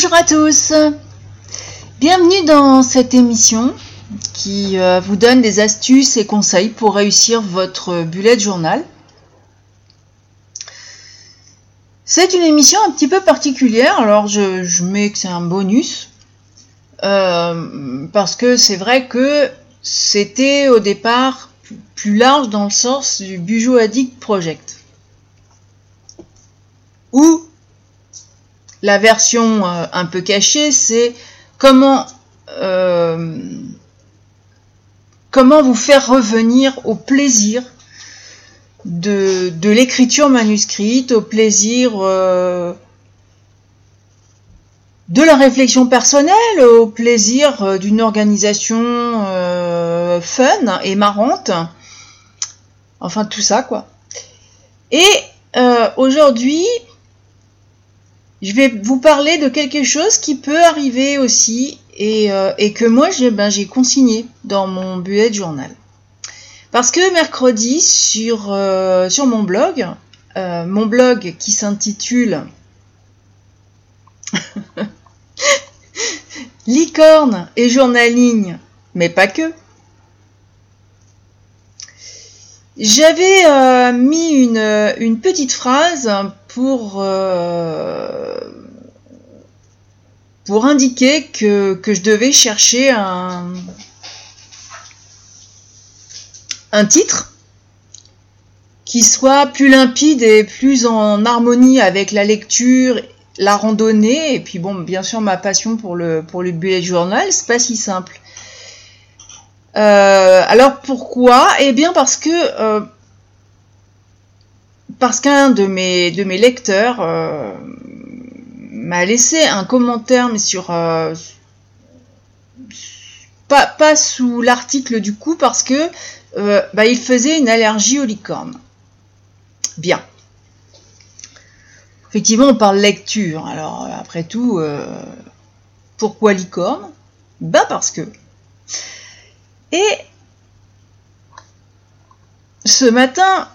Bonjour à tous. Bienvenue dans cette émission qui euh, vous donne des astuces et conseils pour réussir votre bullet journal. C'est une émission un petit peu particulière, alors je, mets que c'est un bonus, euh, parce que c'est vrai que c'était au départ plus large dans le sens du Bujo Addict Project. La version euh, un peu cachée, c'est comment euh, comment vous faire revenir au plaisir de, l'écriture manuscrite, au plaisir euh, de la réflexion personnelle, au plaisir d'une organisation fun et marrante. Enfin tout ça quoi. Et aujourd'hui, je vais vous parler de quelque chose qui peut arriver aussi et, euh, que moi j'ai ben, consigné dans mon bullet journal. Parce que mercredi sur, euh, mon blog, euh, mon blog qui s'intitule Licorne et journaling, mais pas que. J'avais mis une, une, petite phrase pour, euh, pour indiquer que, je devais chercher un, un titre qui soit plus limpide et plus en harmonie avec la lecture, la randonnée, et puis bon, bien sûr ma passion pour le, pour le bullet journal, c'est pas si simple. Euh, alors pourquoi? Eh bien parce que euh, parce qu'un de mes, de mes lecteurs euh, m'a laissé un commentaire, mais sur. Euh, pas, pas, sous l'article du coup, parce que euh, bah, il faisait une allergie aux licornes. Bien. Effectivement, on parle lecture. Alors, après tout, pourquoi licorne? Bah, parce que. Et ce matin,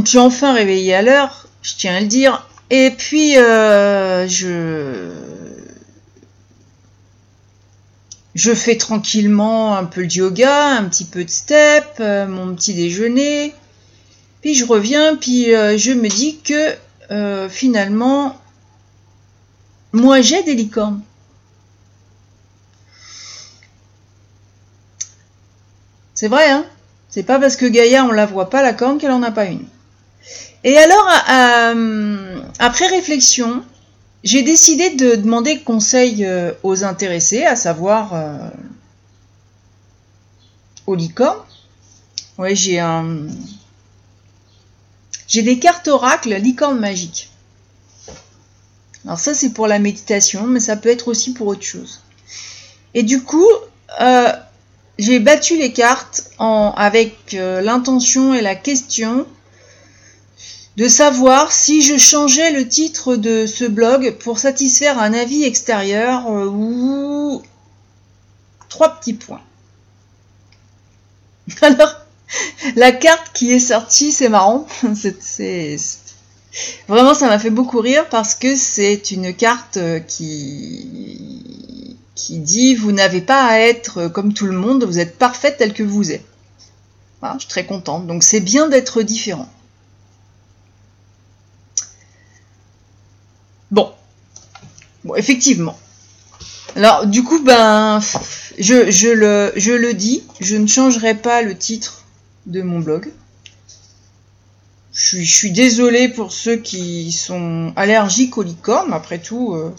je suis enfin réveillée à l'heure, je tiens à le dire. Et puis, euh, je... Je fais tranquillement un peu de yoga, un petit peu de step, euh, mon petit déjeuner. Puis je reviens, puis euh, je me dis que finalement, moi j'ai des licornes. C'est vrai, hein? C'est pas parce que Gaïa on la voit pas la corne qu'elle en a pas une. Et alors, euh, après réflexion, j'ai décidé de demander conseil euh, aux intéressés, à savoir euh, au licorne. Ouais, j'ai un. J'ai des cartes oracles licorne magique. Alors ça c'est pour la méditation, mais ça peut être aussi pour autre chose. Et du coup, j'ai battu les cartes avec l'intention et la question de savoir si je changeais le titre de ce blog pour satisfaire un avis extérieur euh, ou trois petits points. Alors, la carte qui est sortie, c'est marrant. Vraiment, ça m'a fait beaucoup rire parce que c'est une carte qui, qui dit vous n'avez pas à être comme tout le monde, vous êtes parfaite telle que vous êtes. je suis très contente. Donc c'est bien d'être différent. Bon. Effectivement. Alors, du coup, ben, je, le, dis, je ne changerai pas le titre de mon blog. Je suis, je suis désolée pour ceux qui sont allergiques aux licornes. Après tout, euh,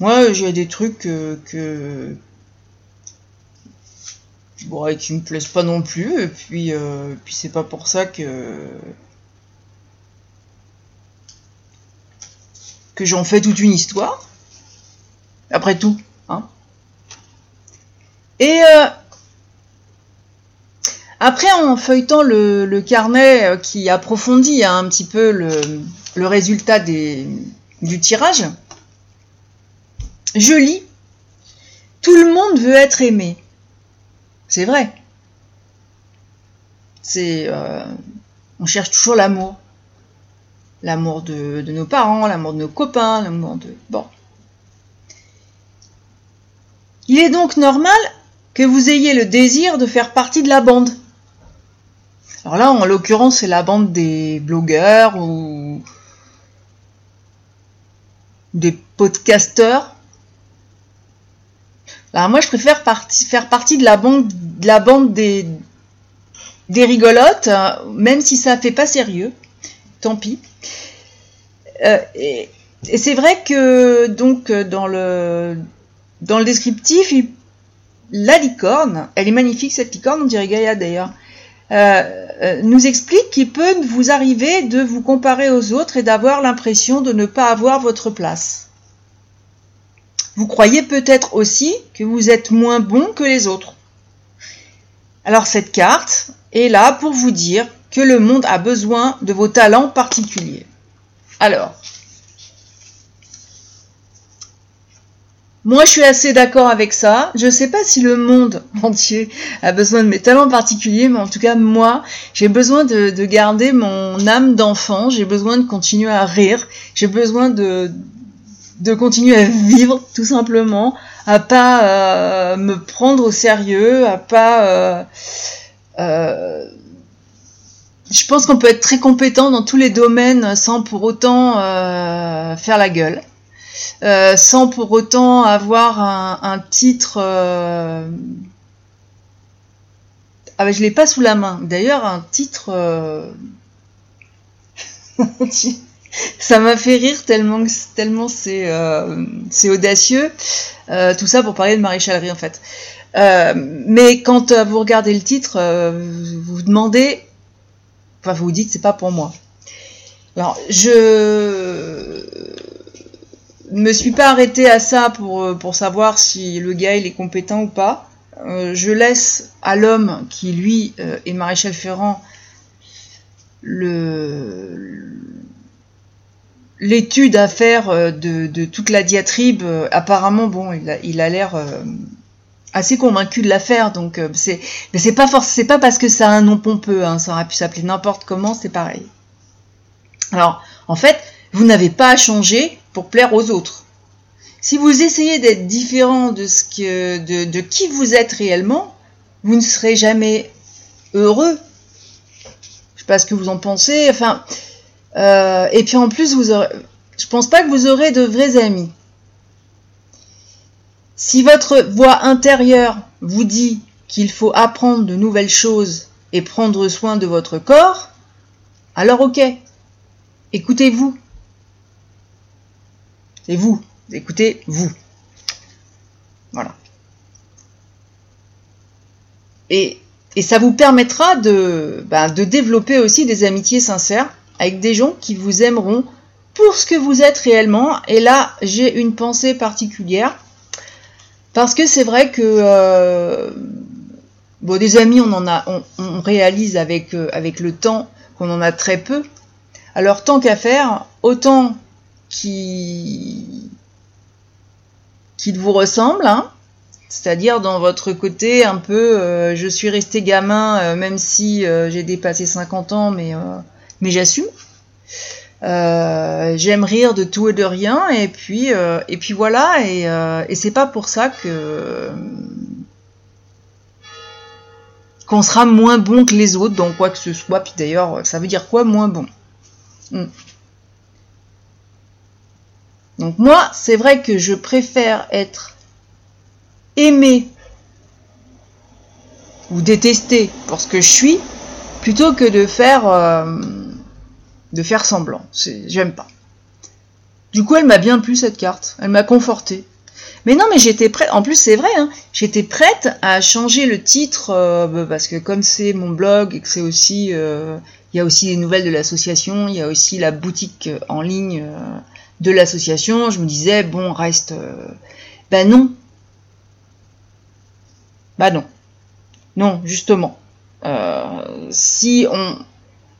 moi, j'ai des trucs que, que bon, et qui me plaisent pas non plus. Et puis, euh, c'est pas pour ça que j'en fais toute une histoire. Après tout. Hein. Et euh, après, en feuilletant le, carnet euh, qui approfondit hein, un petit peu le, résultat du tirage, je lis Tout le monde veut être aimé. C'est vrai. C'est, euh, on cherche toujours l'amour. l'amour de, nos parents, l'amour de nos copains, l'amour de... Bon. Il est donc normal que vous ayez le désir de faire partie de la bande. Alors là, en l'occurrence, c'est la bande des blogueurs ou des podcasteurs. Alors moi, je préfère faire partie de la bande, des, des rigolotes, même si ça fait pas sérieux. Tant pis. Euh, et, c'est vrai que donc dans le dans le descriptif, la licorne, elle est magnifique cette licorne, on dirait Gaïa d'ailleurs. Euh, euh, nous explique qu'il peut vous arriver de vous comparer aux autres et d'avoir l'impression de ne pas avoir votre place. Vous croyez peut-être aussi que vous êtes moins bon que les autres. Alors cette carte est là pour vous dire que le monde a besoin de vos talents particuliers. Alors, Moi, je suis assez d'accord avec ça. Je ne sais pas si le monde entier a besoin de mes talents particuliers, mais en tout cas, moi, j'ai besoin de, garder mon âme d'enfant. J'ai besoin de continuer à rire. J'ai besoin de, de continuer à vivre, tout simplement, à pas euh, me prendre au sérieux, à pas. Euh, euh, je pense qu'on peut être très compétent dans tous les domaines sans pour autant faire la gueule. Euh, sans pour autant avoir un, titre. Euh... Ah ben, je l'ai pas sous la main. D'ailleurs, un titre. Euh, ça m'a fait rire tellement tellement c'est audacieux. tout ça pour parler de maréchalerie en fait. mais quand vous regardez le titre, vous vous demandez, enfin vous vous dites c'est pas pour moi. Alors je me suis pas arrêtée à ça pour, euh, pour savoir si le gars il est compétent ou pas. Euh, je laisse à l'homme qui lui euh, est maréchal Ferrand l'étude à faire de, toute la diatribe. apparemment, bon, il a l'air assez convaincu de l'affaire, donc c'est mais c'est pas c'est pas parce que ça a un nom pompeux, hein, ça aurait pu s'appeler n'importe comment, c'est pareil. Alors, en fait, vous n'avez pas à changer pour plaire aux autres. Si vous essayez d'être différent de, ce que, de, qui vous êtes réellement, vous ne serez jamais heureux. Je sais pas ce que vous en pensez. Enfin, euh, et puis en plus, vous aurez, je pense pas que vous aurez de vrais amis. Si votre voix intérieure vous dit qu'il faut apprendre de nouvelles choses et prendre soin de votre corps, alors ok, écoutez-vous. C'est vous. Écoutez, vous. Voilà. Et, ça vous permettra de, ben, de développer aussi des amitiés sincères avec des gens qui vous aimeront pour ce que vous êtes réellement. Et là, j'ai une pensée particulière. Parce que c'est vrai que euh, des amis, on en a, on, réalise avec, euh, avec le temps qu'on en a très peu. Alors tant qu'à faire, autant qui vous ressemble, hein. C'est-à-dire dans votre côté un peu euh, je suis resté gamin euh, même si euh, j'ai dépassé 50 ans mais mais j'assume. J'aime rire de tout et de rien et puis et puis voilà et, et c'est pas pour ça que qu'on sera moins bon que les autres dans quoi que ce soit puis d'ailleurs ça veut dire quoi moins bon? Hmm. Donc moi, c'est vrai que je préfère être aimé ou détesté pour ce que je suis plutôt que de faire euh, de faire semblant. J'aime pas. Du coup, elle m'a bien plu cette carte. Elle m'a conforté. Mais non, mais j'étais prête. En plus, c'est vrai. Hein, j'étais prête à changer le titre euh, bah, parce que comme c'est mon blog et que c'est aussi, euh, il y a aussi les nouvelles de l'association, il y a aussi la boutique en ligne de l'association, je me disais, bon, reste. ben non. Bah non. Non, justement. Euh, si on.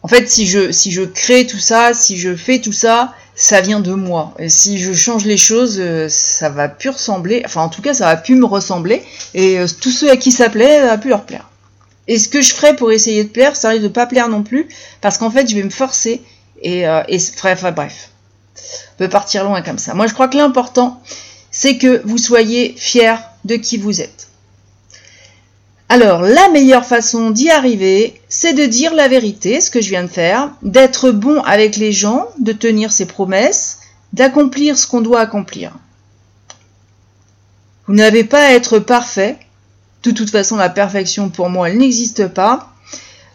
En fait, si je, si je crée tout ça, si je fais tout ça, ça vient de moi. Et si je change les choses, euh, ça va plus ressembler. Enfin, en tout cas, ça va plus me ressembler. Et tous ceux à qui ça plaît, ça va plus leur plaire. Et ce que je ferai pour essayer de plaire, ça risque de pas plaire non plus, parce qu'en fait, je vais me forcer Et, euh, et bref, bref, on peut partir loin comme ça. Moi, je crois que l'important, c'est que vous soyez fiers de qui vous êtes. Alors, la meilleure façon d'y arriver, c'est de dire la vérité, ce que je viens de faire, d'être bon avec les gens, de tenir ses promesses, d'accomplir ce qu'on doit accomplir. Vous n'avez pas à être parfait. De toute façon, la perfection, pour moi, elle n'existe pas.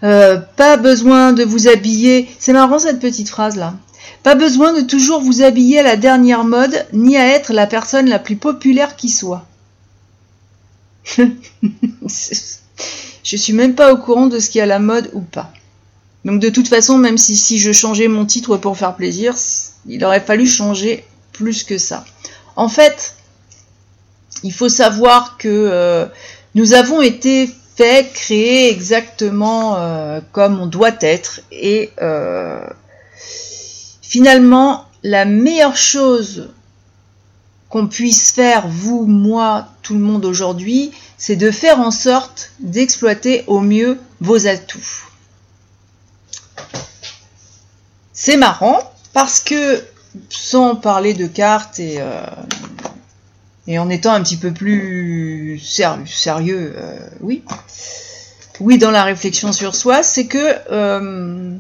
Euh, pas besoin de vous habiller. C'est marrant cette petite phrase-là. Pas besoin de toujours vous habiller à la dernière mode, ni à être la personne la plus populaire qui soit. je suis même pas au courant de ce qui est à la mode ou pas. Donc de toute façon, même si, si je changeais mon titre pour faire plaisir, il aurait fallu changer plus que ça. En fait, il faut savoir que euh, nous avons été faits, créés exactement euh, comme on doit être. Et euh, finalement, la meilleure chose qu'on puisse faire, vous, moi, tout le monde aujourd'hui, c'est de faire en sorte d'exploiter au mieux vos atouts. C'est marrant parce que, sans parler de cartes et, euh, en étant un petit peu plus sérieux, euh, oui, oui, dans la réflexion sur soi, c'est que euh,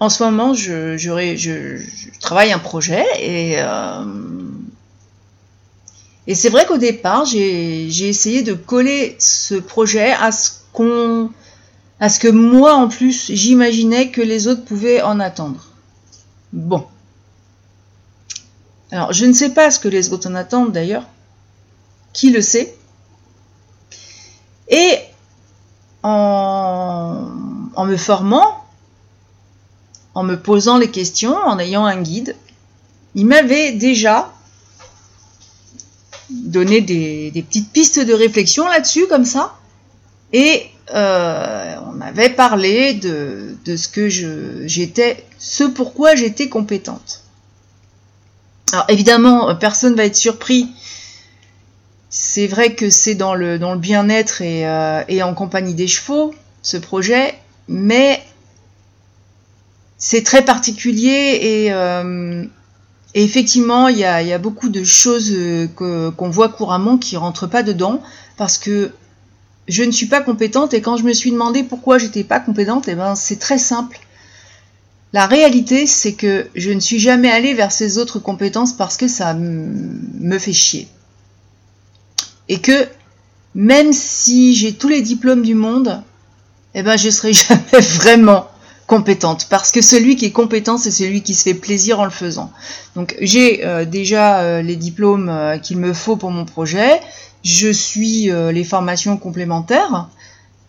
en ce moment, je, travaille un projet et, euh, et c'est vrai qu'au départ, j'ai essayé de coller ce projet à ce qu'on à ce que moi en plus j'imaginais que les autres pouvaient en attendre. Bon. Alors, je ne sais pas ce que les autres en attendent d'ailleurs. Qui le sait? Et en, en me formant, en me posant les questions, en ayant un guide, il m'avait déjà donné des, petites pistes de réflexion là-dessus, comme ça. Et euh, on avait parlé de, ce que j'étais, ce pourquoi j'étais compétente. Alors évidemment, personne va être surpris. C'est vrai que c'est dans le, dans le bien-être et, euh, et en compagnie des chevaux, ce projet, mais c'est très particulier et, euh, effectivement, il y a, beaucoup de choses euh, qu'on voit couramment qui rentrent pas dedans parce que je ne suis pas compétente et quand je me suis demandé pourquoi j'étais pas compétente, et eh ben c'est très simple. La réalité, c'est que je ne suis jamais allée vers ces autres compétences parce que ça me fait chier. Et que même si j'ai tous les diplômes du monde, eh ben je serai jamais vraiment compétente parce que celui qui est compétent c'est celui qui se fait plaisir en le faisant. Donc j'ai euh, déjà euh, les diplômes euh, qu'il me faut pour mon projet. Je suis les formations complémentaires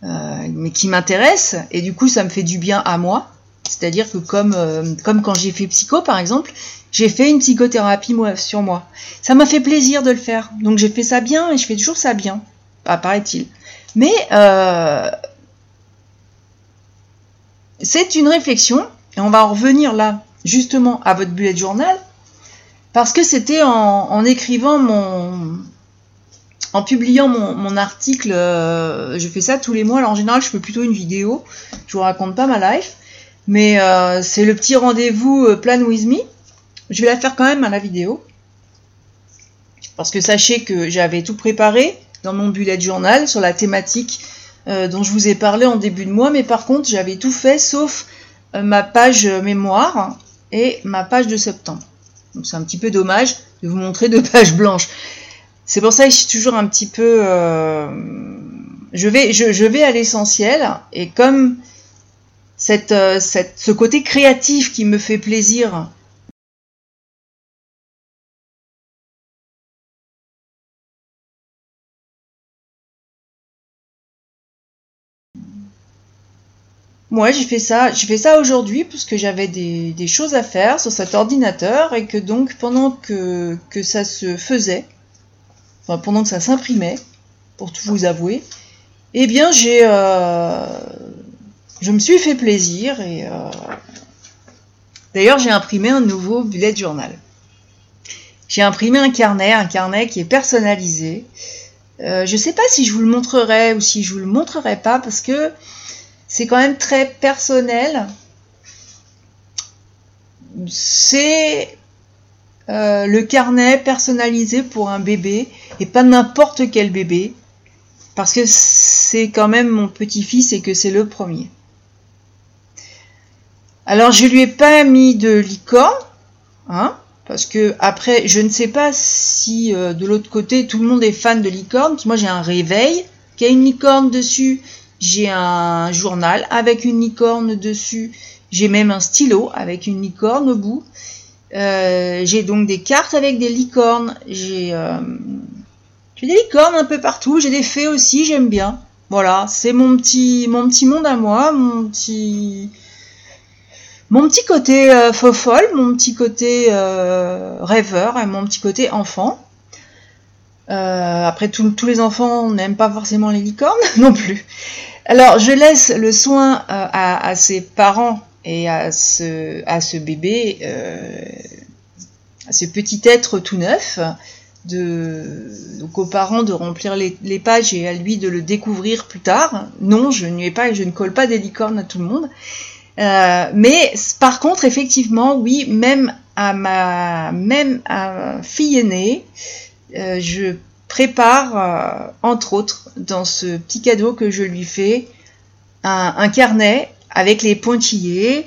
mais qui m'intéressent. Et du coup ça me fait du bien à moi. C'est à dire que comme comme quand j'ai fait psycho par exemple j'ai fait une psychothérapie sur moi. Ça m'a fait plaisir de le faire. Donc j'ai fait ça bien et je fais toujours ça bien apparaît-il. Mais c'est une réflexion, et on va en revenir là, justement, à votre bullet journal, parce que c'était en, écrivant mon. En publiant mon, article, euh, je fais ça tous les mois. Alors en général, je fais plutôt une vidéo. Je vous raconte pas ma life. Mais euh, c'est le petit rendez-vous euh, Plan with me. Je vais la faire quand même à la vidéo. Parce que sachez que j'avais tout préparé dans mon bullet journal sur la thématique euh, dont je vous ai parlé en début de mois, mais par contre j'avais tout fait sauf euh, ma page mémoire et ma page de septembre. Donc c'est un petit peu dommage de vous montrer deux pages blanches. C'est pour ça que je suis toujours un petit peu... Euh, je, vais, à l'essentiel et comme ce côté créatif qui me fait plaisir Moi, j'ai fait ça, j'ai fait ça aujourd'hui parce que j'avais des, choses à faire sur cet ordinateur et que donc pendant que, ça se faisait, enfin pendant que ça s'imprimait, pour tout vous avouer, eh bien j'ai, euh, je me suis fait plaisir et euh, d'ailleurs j'ai imprimé un nouveau bullet journal. J'ai imprimé un carnet, un carnet qui est personnalisé. Euh, je ne sais pas si je vous le montrerai ou si je vous le montrerai pas parce que c'est quand même très personnel. c'est euh, le carnet personnalisé pour un bébé et pas n'importe quel bébé parce que c'est quand même mon petit-fils et que c'est le premier. Alors je lui ai pas mis de licorne, hein, parce que après je ne sais pas si euh, de l'autre côté tout le monde est fan de licorne. Moi j'ai un réveil qui a une licorne dessus, j'ai un journal avec une licorne dessus, j'ai même un stylo avec une licorne au bout. Euh, j'ai donc des cartes avec des licornes. J'ai euh, des licornes un peu partout. J'ai des fées aussi, j'aime bien. Voilà, c'est mon petit, mon petit monde à moi, mon petit, mon petit côté euh, mon petit côté euh, rêveur et mon petit côté enfant. après, tous les enfants n'aiment pas forcément les licornes non plus. Alors, je laisse le soin à, à ses parents et à ce, bébé, euh, à ce petit être tout neuf, donc aux parents de remplir les, pages et à lui de le découvrir plus tard. Non, je n'y ai pas je ne colle pas des licornes à tout le monde. Euh, mais par contre, effectivement, oui, même à ma même fille aînée, euh, je prépare, entre autres, dans ce petit cadeau que je lui fais, un, carnet avec les pointillés,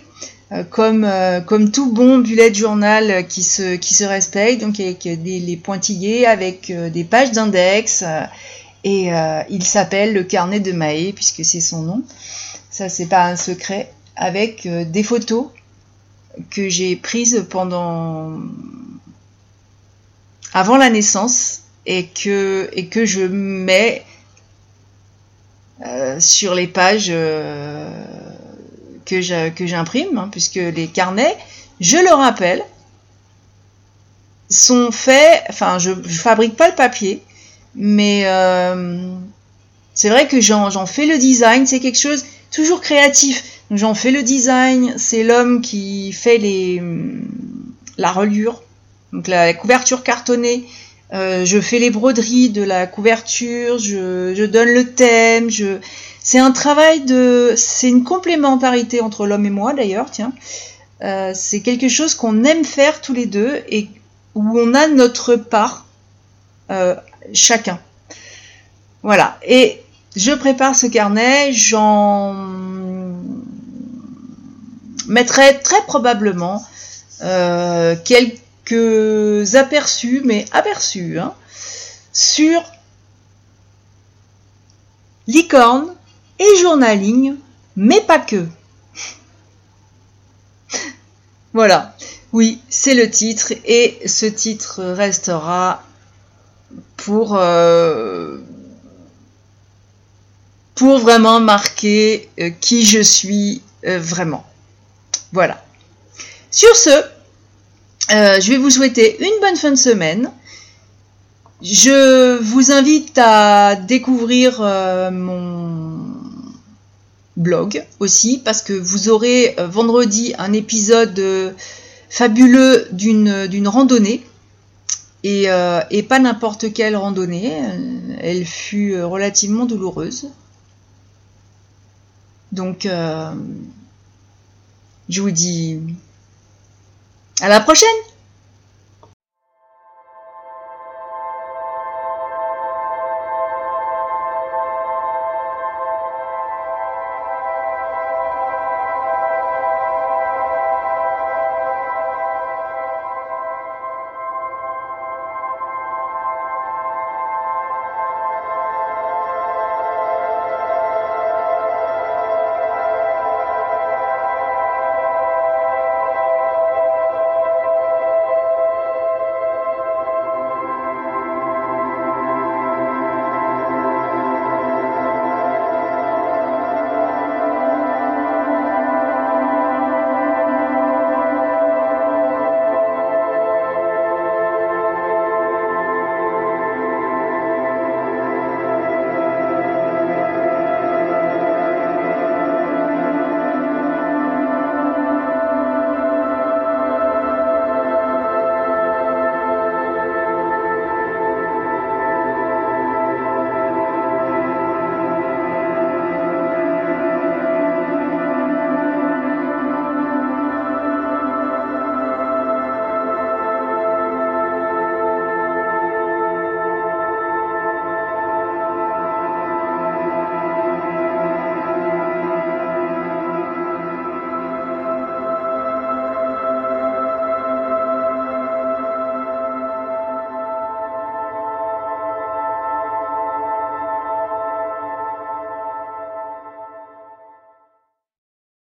euh, comme, euh, comme tout bon bullet journal qui se, qui se respecte, donc avec des, les pointillés, avec euh, des pages d'index, et il s'appelle le carnet de Maé, puisque c'est son nom. Ça, c'est pas un secret, avec des photos que j'ai prises pendant avant la naissance et que, et que je mets sur les pages que j'imprime, hein, puisque les carnets, je le rappelle, sont faits, enfin je, ne fabrique pas le papier, mais euh, c'est vrai que j'en fais le design, c'est quelque chose toujours créatif. J'en fais le design, c'est l'homme qui fait les, la reliure, donc la, couverture cartonnée. Euh, je fais les broderies de la couverture, je, donne le thème, c'est un travail de, c'est une complémentarité entre l'homme et moi d'ailleurs, tiens. Euh, c'est quelque chose qu'on aime faire tous les deux et où on a notre part euh, chacun. Voilà. Et je prépare ce carnet, j'en mettrai très probablement euh, quelques aperçus, mais aperçus, hein, sur licorne, et journaling, mais pas que. voilà, oui, c'est le titre et ce titre restera pour, euh, pour vraiment marquer euh, qui je suis euh, vraiment. Voilà. Sur ce, je vais vous souhaiter une bonne fin de semaine. Je vous invite à découvrir mon blog aussi, parce que vous aurez euh, vendredi un épisode euh, fabuleux d'une randonnée. Et, euh, et pas n'importe quelle randonnée, elle fut relativement douloureuse. Donc, je vous dis à la prochaine